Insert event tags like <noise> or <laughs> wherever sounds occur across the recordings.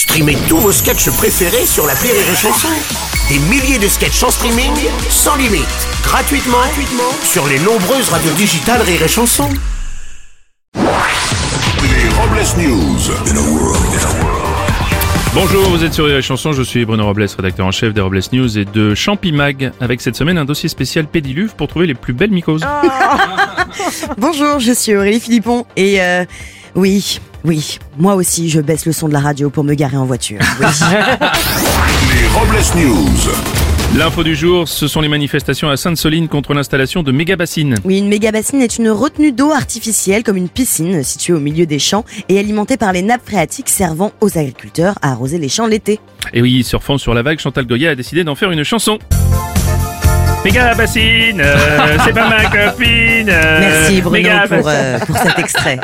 Streamez tous vos sketchs préférés sur la Rire et Chanson. Des milliers de sketchs en streaming, sans limite, gratuitement, gratuitement sur les nombreuses radios digitales Rire et Chanson. Les Robles News. Bonjour, vous êtes sur les chansons, je suis Bruno Robles, rédacteur en chef des Robles News et de Champi Mag, avec cette semaine un dossier spécial Pédiluve pour trouver les plus belles mycoses. <laughs> Bonjour, je suis Aurélie Philippon et euh, oui, oui, moi aussi je baisse le son de la radio pour me garer en voiture. Oui. <laughs> Les Robles News. L'info du jour, ce sont les manifestations à Sainte-Soline contre l'installation de méga bassines. Oui, une méga bassine est une retenue d'eau artificielle comme une piscine située au milieu des champs et alimentée par les nappes phréatiques servant aux agriculteurs à arroser les champs l'été. Et oui, surfant sur la vague, Chantal Goya a décidé d'en faire une chanson. Méga bassine, euh, c'est pas ma copine. euh, Merci Bruno pour, euh, pour cet extrait.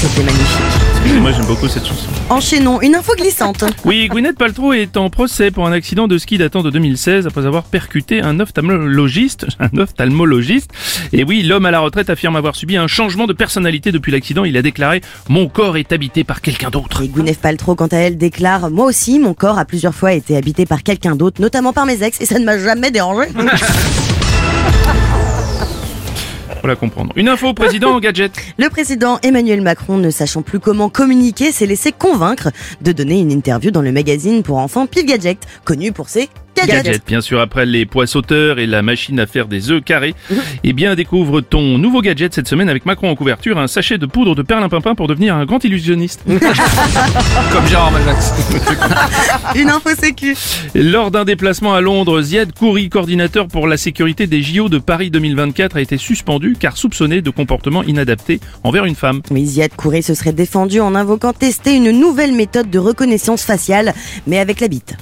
C'était magnifique. Moi j'aime beaucoup cette chanson. Enchaînons, une info glissante. Oui, Gwyneth Paltrow est en procès pour un accident de ski datant de 2016 après avoir percuté un ophtalmologiste. <laughs> Un ophtalmologiste. Et oui, l'homme à la retraite affirme avoir subi un changement de personnalité depuis l'accident. Il a déclaré Mon corps est habité par quelqu'un d'autre. Et Gwyneth Paltrow, quant à elle, déclare Moi aussi, mon corps a plusieurs fois été habité par quelqu'un d'autre, notamment par mes ex, et ça ne m'a jamais dérangé. <laughs> Faut la comprendre. Une info au président en <laughs> gadget. Le président Emmanuel Macron, ne sachant plus comment communiquer, s'est laissé convaincre de donner une interview dans le magazine pour enfants Pif Gadget, connu pour ses gadgets. Gadget, bien sûr, après les pois sauteurs et la machine à faire des œufs carrés. <laughs> Eh bien, découvre ton nouveau gadget cette semaine avec Macron en couverture, un sachet de poudre de perlimpinpin pour devenir un grand illusionniste. <laughs> Comme Gérard Majax. <laughs> Une info sécu. Lors d'un déplacement à Londres, Ziad Kouri, coordinateur pour la sécurité des JO de Paris 2024, a été suspendu car soupçonné de comportement inadapté envers une femme. Oui, Ziad Kouré se serait défendu en invoquant tester une nouvelle méthode de reconnaissance faciale, mais avec la bite.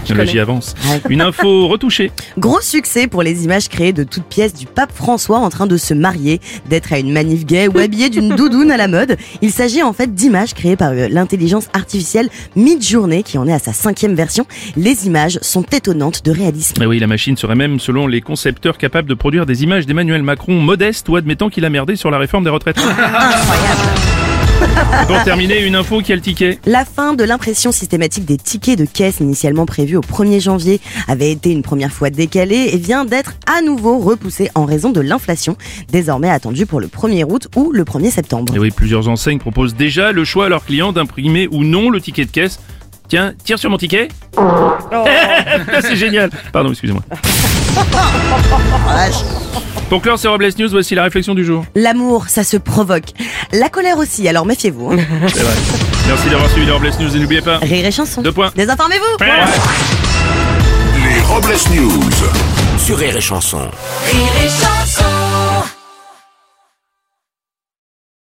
Technologie avance. Ouais. <laughs> Une info retouchée. Gros succès pour les images créées de toutes pièces du pape François en train de se marier, d'être à une manif gay ou habillé d'une doudoune à la mode. Il s'agit en fait d'images créées par euh, l'intelligence artificielle Midjourney qui en est à sa cinquième version. Les images sont étonnantes de réalisme. Mais oui, la machine serait même, selon les concepteurs, capable de produire des images d'Emmanuel Macron modeste ou admettant qu'il a merdé sur la réforme des retraites. <laughs> Et <laughs> pour terminer, une info qui a le ticket? La fin de l'impression systématique des tickets de caisse initialement prévue au 1er janvier avait été une première fois décalée et vient d'être à nouveau repoussée en raison de l'inflation, désormais attendue pour le 1er août ou le 1er septembre. Et oui, plusieurs enseignes proposent déjà le choix à leurs clients d'imprimer ou non le ticket de caisse. Tiens, tire sur mon ticket. <laughs> C'est génial. Pardon, excusez-moi. <laughs> Pour clore ces Robles News, voici la réflexion du jour. L'amour, ça se provoque. La colère aussi, alors méfiez-vous. hein. <laughs> C'est vrai. Merci d'avoir suivi les Robles News et n'oubliez pas. Rire et chanson. Deux points. Désinformez-vous. Les Robles News. Sur Rire et Chanson. Rire et chanson